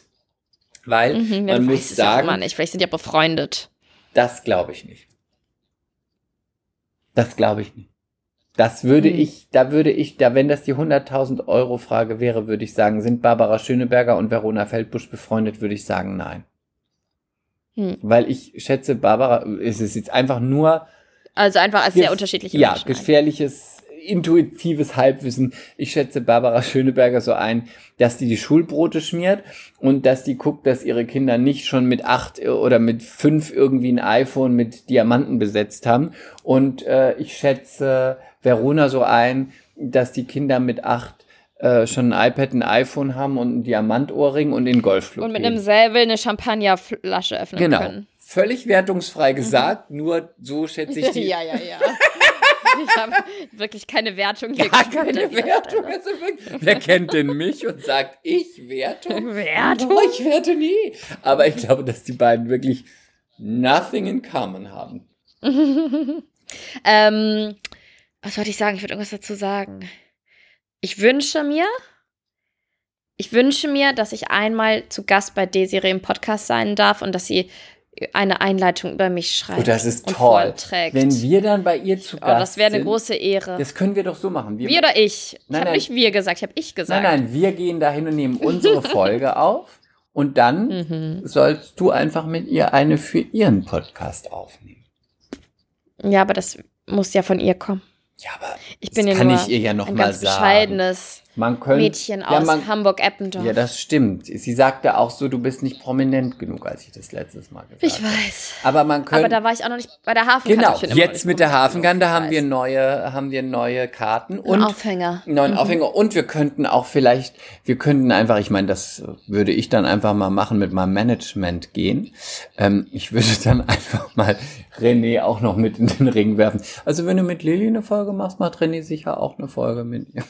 Weil Mhm, ja, man muss ja sagen, immer nicht. Vielleicht sind die ja befreundet. das glaube ich nicht. Das glaube ich nicht. Das würde Hm. ich, da würde ich, da wenn das die 100.000 Euro Frage wäre, würde ich sagen, sind Barbara Schöneberger und Verona Feldbusch befreundet, würde ich sagen, nein. Hm. Weil ich schätze, Barbara, es ist jetzt einfach nur Also einfach als sehr unterschiedliche ja, Menschen. gefährliches, intuitives Halbwissen. Ich schätze Barbara Schöneberger so ein, dass die die Schulbrote schmiert und dass die guckt, dass ihre Kinder nicht schon mit acht oder mit fünf irgendwie ein iPhone mit Diamanten besetzt haben. Und äh, ich schätze Verona so ein, dass die Kinder mit acht äh, schon ein iPad, ein iPhone haben und einen Diamantohrring und den Golfclub Und mit gehen. einem Säbel eine Champagnerflasche öffnen Genau. können. Völlig wertungsfrei gesagt, nur so schätze ich die. <laughs> ja, ja, ja. <laughs> ich habe wirklich keine Wertung hier Gar keine Wertung. <laughs> Also wirklich, wer kennt denn mich und sagt, ich Wertung? Wertung? Oh, ich werte nie. Aber ich glaube, dass die beiden wirklich nothing in common haben. Ähm, was wollte ich sagen? Ich würde irgendwas dazu sagen. Ich wünsche mir, ich wünsche mir, dass ich einmal zu Gast bei Desiree im Podcast sein darf und dass sie eine Einleitung über mich schreibt. Oh, das ist und toll. Vorträgt. Wenn wir dann bei ihr zu oh, Gast das wäre eine große Ehre. Das können wir doch so machen. Wir, wir oder ich? Ich Nein, habe nein. nicht wir gesagt, ich habe ich gesagt. nein, nein, wir gehen dahin und nehmen unsere <laughs> Folge auf und dann Mhm. sollst du einfach mit ihr eine für ihren Podcast aufnehmen. Ja, aber das muss ja von ihr kommen. Ja, aber Ich das bin ja kann nur ich ihr ja noch ein mal ganz sagen. bescheidenes könnte, Mädchen ja, aus man, Hamburg-Eppendorf. Ja, das stimmt. Sie sagte auch so, du bist nicht prominent genug, als ich das letztes Mal gesagt ich habe. weiß. Aber man könnte. Aber da war ich auch noch nicht bei der Hafenkante. genau, Ich jetzt mit der genug, haben ich wir neue, haben wir neue Karten Ein und Aufhänger. einen neuen Aufhänger. Und wir könnten auch vielleicht, wir könnten einfach, ich meine, das würde ich dann einfach mal machen, mit meinem Management gehen. Ähm, ich würde dann <laughs> einfach mal René auch noch mit in den Ring werfen. Also wenn du mit Lilly eine Folge machst, macht René sicher auch eine Folge mit ihr.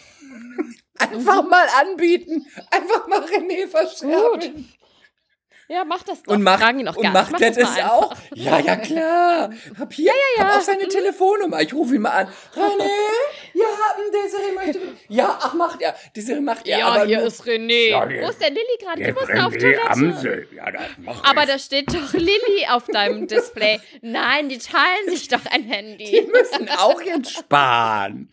Einfach mal anbieten. Einfach mal René verschärfen. Ja, mach das doch. Und macht, Fragen ihn auch und macht er Mach das das mal auch? einfach. <laughs> Ja, ja, klar. Hab hier, ja. hab auch seine Telefonnummer. Ich rufe ihn mal an. René? <laughs> Ja, Desiree möchte. Ja, ach, macht er. Desiree macht er. Ja, aber hier nur- ist René. Ja, hier- Wo ist der Lilly gerade? Die Der muss noch auf René Toilette. Amsel. Ja, das mach Aber ich. da steht doch Lilly auf deinem <laughs> Display. Nein, die teilen sich doch ein Die Handy. müssen auch jetzt sparen.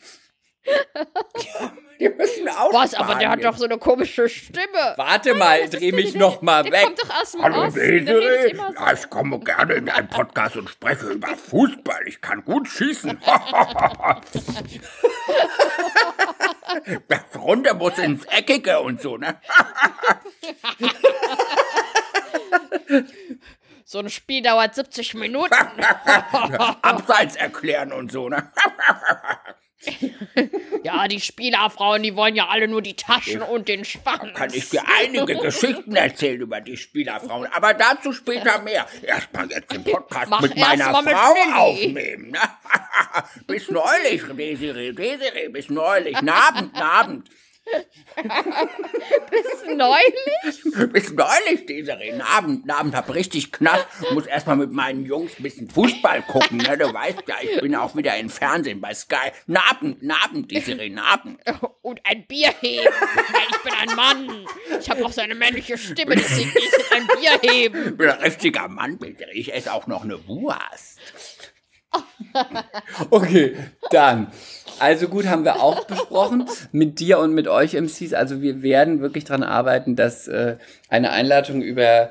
Die müssen auch Was, aber der hat doch so eine komische Stimme. Warte mal, Das ist dreh mich der- noch mal der weg. kommt doch aus dem Hallo Osten. Ja, ich komme gerne in einen Podcast und spreche über Fußball. Ich kann gut schießen. Das Runde muss ins Eckige und so, ne? So ein Spiel dauert 70 Minuten. Abseits erklären und so, ne? Ja, die Spielerfrauen, die wollen ja alle nur die Taschen und den Schwanz. Kann ich dir einige Geschichten erzählen über die Spielerfrauen, aber dazu später <laughs> mehr. Erstmal jetzt den Podcast Mach mit meiner mit Frau Lilly. aufnehmen. Ne? <laughs> bis neulich, Desiree, Desiree, bis neulich. Nabend, Nabend. <laughs> Bis neulich? Bis neulich, Desiree. Abend, Abend hab richtig knapp. Muss erstmal mit meinen Jungs ein bisschen Fußball gucken. Ne? Du weißt ja, ich bin auch wieder im Fernsehen bei Sky. Abend, Abend, Desiree, Abend. <laughs> Und ein Bier heben, ich bin ein Mann. Ich habe auch so eine männliche Stimme, deswegen ich ein Bier heben. Ich bin ein richtiger Mann, Desiree. Ich esse auch noch eine Wurst. Okay, dann. Also gut, haben wir auch besprochen mit dir und mit euch MCs. Also wir werden wirklich dran arbeiten, dass äh, eine Einladung über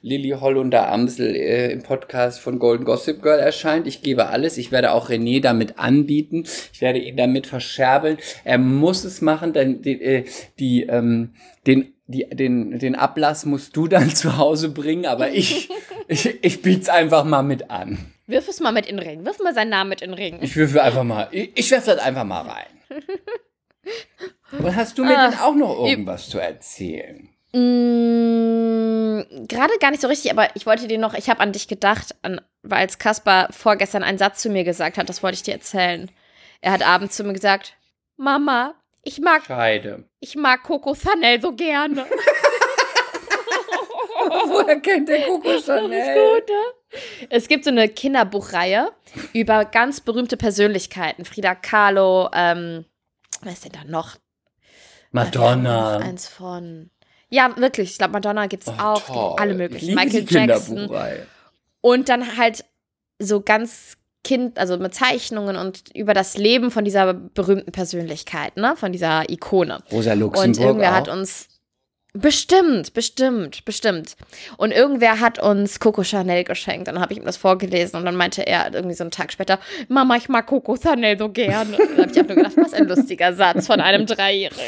Lilly Hollunder Amsel äh, im Podcast von Golden Gossip Girl erscheint. Ich gebe alles. Ich werde auch René damit anbieten. Ich werde ihn damit verscherbeln. Er muss es machen, denn die, äh, die ähm, den die, den, den Ablass musst du dann <laughs> zu Hause bringen, aber ich, <laughs> ich, ich biet's einfach mal mit an. Wirf es mal mit in den Ring. Wirf mal seinen Namen mit in den Ring. Ich würfe einfach mal, ich, ich werfe das einfach mal rein. <laughs> Und hast du mir denn auch noch irgendwas zu erzählen? Mm, Gerade gar nicht so richtig, aber ich wollte dir noch, ich habe an dich gedacht, an, weil als Kaspar vorgestern einen Satz zu mir gesagt hat, das wollte ich dir erzählen. Er hat abends zu mir gesagt, Mama, ich mag, Scheide. ich mag Coco Chanel so gerne. <laughs> Woher kennt der Coco Chanel? Gut, ne? Es gibt so eine Kinderbuchreihe über ganz berühmte Persönlichkeiten. Frida Kahlo, ähm, wer ist denn da noch? Madonna. Noch eins von. Ja, wirklich. Ich glaube, Madonna gibt es Oh, auch. toll. Alle Ich möglichen. liebe Michael die Jackson. Und dann halt so ganz Kind, also mit Zeichnungen und über das Leben von dieser berühmten Persönlichkeit, ne? Von dieser Ikone. Rosa Und Luxemburg irgendwer auch. hat uns. Bestimmt, bestimmt, bestimmt. Und irgendwer hat uns Coco Chanel geschenkt. Dann habe ich ihm das vorgelesen und dann meinte er irgendwie so einen Tag später: Mama, ich mag Coco Chanel so gerne. Dann habe ich auch nur gedacht, was ein lustiger Satz von einem Dreijährigen.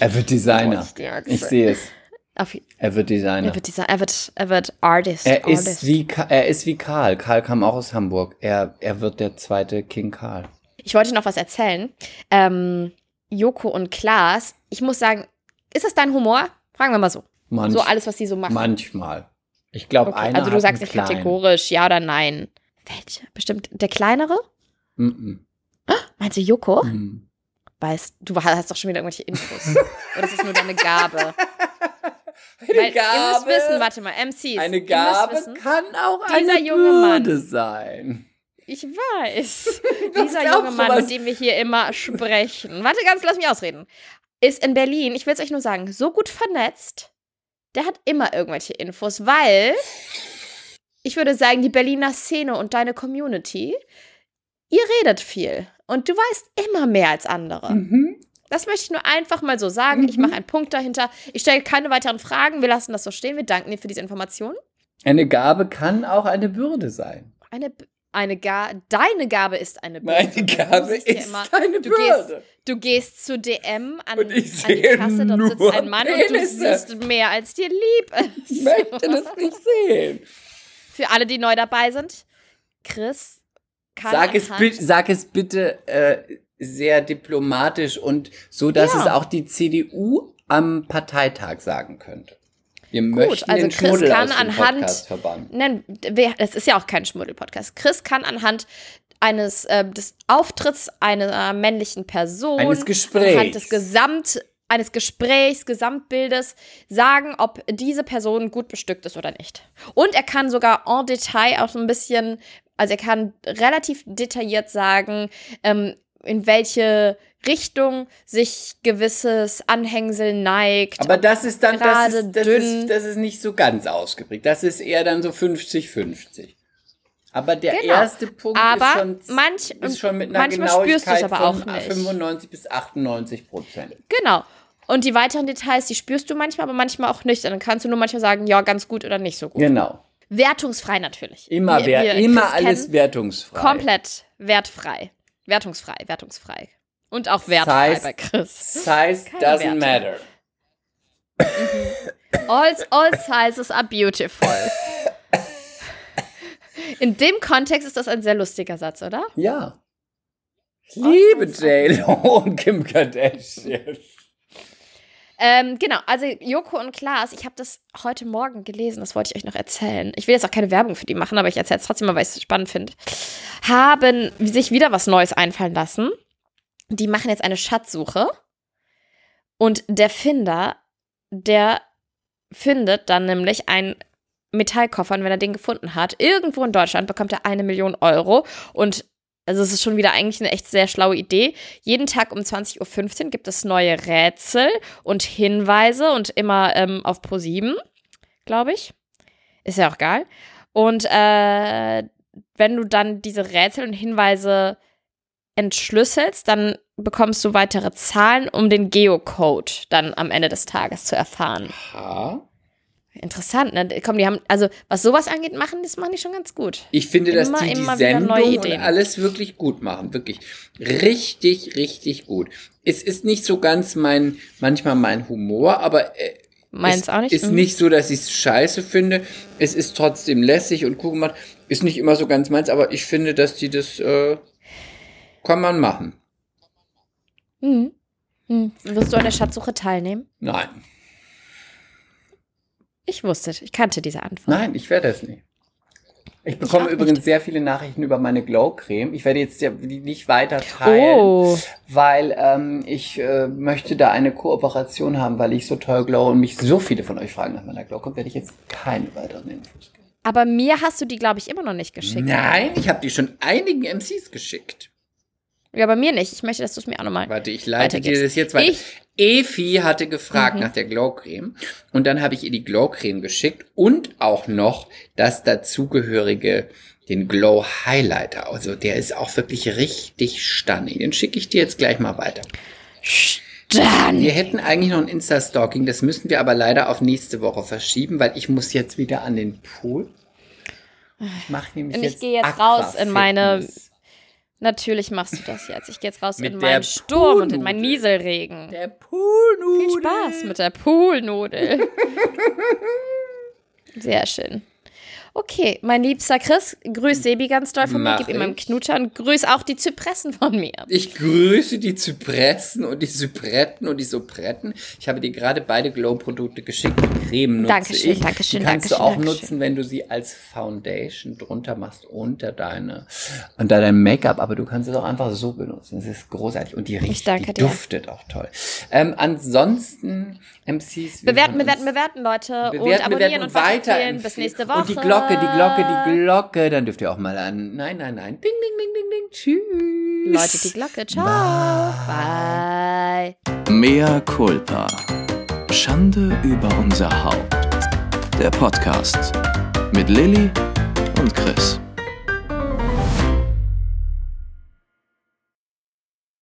er wird Designer. Ich sehe es. Auf, Er wird Designer. er, wird dieser, er, wird, er wird Artist. Er Artist. ist, wie, er ist wie Karl. Karl kam auch aus Hamburg. Er, er wird der zweite King Karl. Ich wollte noch was erzählen. Ähm, Joko und Klaas, ich muss sagen, ist das dein Humor? Fragen wir mal so. Manch, So alles, was sie so machen. manchmal. Ich glaube, Okay, einer also du sagst nicht kleinen. kategorisch ja oder nein. Welche? Bestimmt der kleinere? Mm Meinst du Joko? -mm. Weißt du, hast doch schon wieder irgendwelche Infos. <laughs> Oder ist das nur deine Gabe? Eine Weil ihr müsst wissen, warte mal, MCs. eine Gabe wissen, kann auch eine junge Mann- Würde sein. Ich weiß. <laughs> Dieser junge Mann, mit dem wir hier immer sprechen. Warte ganz, lass mich ausreden. Ist in Berlin, ich will es euch nur sagen, so gut vernetzt. Der hat immer irgendwelche Infos, weil ich würde sagen, die Berliner Szene und deine Community, ihr redet viel. Und du weißt immer mehr als andere. Mhm. Das möchte ich nur einfach mal so sagen. Ich mache einen Punkt dahinter. Ich stelle keine weiteren Fragen. Wir lassen das so stehen. Wir danken dir für diese Information. Eine Gabe kann auch eine Bürde sein. Eine, eine Ga deine Gabe ist eine Bürde. Meine Gabe ist immer- eine du Bürde. Gehst, du gehst zu DM an, Und ich an die Kasse, dort sitzt ein Mann und du Penisse. siehst mehr, als dir lieb ist. Ich möchte das nicht sehen. <laughs> Für alle, die neu dabei sind, Chris Sag es, sag es bitte äh, sehr diplomatisch und so, dass Ja. es auch die CDU am Parteitag sagen könnte. Wir möchten also den Chris Schmuddel kann aus dem anhand- Podcast verbannen. Nein, es ist ja auch kein Schmuddel-Podcast. Chris kann anhand eines äh, des Auftritts einer männlichen Person, Eines Gesprächs. anhand des Gesamt eines Gesprächs, Gesamtbildes sagen, ob diese Person gut bestückt ist oder nicht. Und er kann sogar en Detail auch so ein bisschen, also er kann relativ detailliert sagen, ähm, in welche Richtung sich gewisses Anhängsel neigt. Aber das ist dann, das gerade ist, das, dünn. ist, das ist nicht so ganz ausgeprägt. Das ist eher dann so 50-50. Aber der Genau. erste Punkt Aber ist, schon, manch- ist schon mit einer manchmal spürst du's Genauigkeit aber auch von nicht. 95 bis 98 Prozent. Genau. Und die weiteren Details, die spürst du manchmal, aber manchmal auch nicht. Und dann kannst du nur manchmal sagen, ja, ganz gut oder nicht so gut. Genau. Wertungsfrei natürlich. Immer, Wir- wer, immer Chris alles kennen, wertungsfrei. Komplett wertfrei. Wertungsfrei, wertungsfrei. Und auch wertfrei Size- bei Chris. Size Keine doesn't Werte. matter. All, all sizes are beautiful. In dem Kontext ist das ein sehr lustiger Satz, oder? Ja. Liebe J-Lo und Kim Kardashian. Ähm, genau, also Joko und Klaas, ich habe das heute Morgen gelesen, das wollte ich euch noch erzählen. Ich will jetzt auch keine Werbung für die machen, aber ich erzähle es trotzdem mal, weil ich es spannend finde. Haben sich wieder was Neues einfallen lassen. Die machen jetzt eine Schatzsuche. Und der Finder, der findet dann nämlich einen Metallkoffer und wenn er den gefunden hat, irgendwo in Deutschland bekommt er eine Million Euro und also es ist schon wieder eigentlich eine echt sehr schlaue Idee. Jeden Tag um 20.15 Uhr gibt es neue Rätsel und Hinweise und immer ähm, auf Pro7, glaube ich. Ist ja auch geil. Und äh, wenn du dann diese Rätsel und Hinweise entschlüsselst, dann bekommst du weitere Zahlen, um den Geocode dann am Ende des Tages zu erfahren. Ha. Interessant, ne? Komm, die haben, also was sowas angeht, machen, das machen die schon ganz gut. Ich finde, dass Immer- die die wieder Sendung neue und alles wirklich gut machen. Wirklich richtig, richtig gut. Es ist nicht so ganz mein, manchmal mein Humor, aber äh, Meins es auch nicht. ist Mhm. nicht so, dass ich es scheiße finde. Es ist trotzdem lässig und cool gemacht. Ist nicht immer so ganz meins, aber ich finde, dass die das äh, kann man machen. Mhm. Mhm. Wirst du an der Schatzsuche teilnehmen? Nein, Ich wusste, ich kannte diese Antwort. nein, ich werde es nicht. Ich bekomme auch übrigens nicht. sehr viele Nachrichten über meine Glow-Creme. Ich werde jetzt die nicht weiter teilen. Oh, weil ähm, ich äh, möchte da eine Kooperation haben, weil ich so toll glow und mich so viele von euch fragen nach meiner Glow kommt, werde ich jetzt keine weiteren Infos geben. aber mir hast du die, glaube ich, immer noch nicht geschickt. Nein, ich habe die schon einigen MCs geschickt. Ja, bei mir nicht. Ich möchte, dass du es mir auch nochmal. Warte, ich leite dir das jetzt weiter. Ich- Efi hatte gefragt Mhm. nach der Glow-Creme und dann habe ich ihr die Glow-Creme geschickt und auch noch das dazugehörige, den Glow Highlighter. Also der ist auch wirklich richtig stunning. Den schicke ich dir jetzt gleich mal weiter. Dann. Wir hätten eigentlich noch ein Insta-Stalking, das müssen wir aber leider auf nächste Woche verschieben, weil ich muss jetzt wieder an den Pool. Ich mache nämlich Und ich jetzt gehe jetzt raus in meine-. Natürlich machst du das jetzt. Ich gehe jetzt raus Mit in meinen Sturm und in meinen. Nieselregen. Der Poolnudel. Viel Spaß mit der Poolnudel. <laughs> Sehr schön. Okay, mein liebster Chris, grüß Sebi ganz doll von mir, Mach gib ihm einen. Knutscher und grüß auch die Zypressen von mir. Ich grüße die Zypressen und die Zypretten und die Sopretten. Ich habe dir gerade beide Glow-Produkte geschickt. Die Creme nutze Dankeschön, ich. Dankeschön, die kannst Dankeschön, du auch Dankeschön. nutzen, wenn du sie als Foundation drunter machst unter deine unter dein Make-up, aber du kannst es auch einfach so benutzen. Es ist großartig und die riecht, danke die dir. duftet auch toll. Ähm, ansonsten MCs wir Bewerten, bewerten, bewerten, Leute. und bewerten, abonnieren bewerten und und weiter. Bis nächste Woche. Und die Glocke, die Glocke, die Glocke, dann dürft ihr auch mal an. Nein, nein, nein. Ding, ding, ding, ding, ding. Tschüss. Leute, die Glocke. Ciao. Bye. Mea culpa. Schande über unser Haupt. Der Podcast mit Lilly und Chris.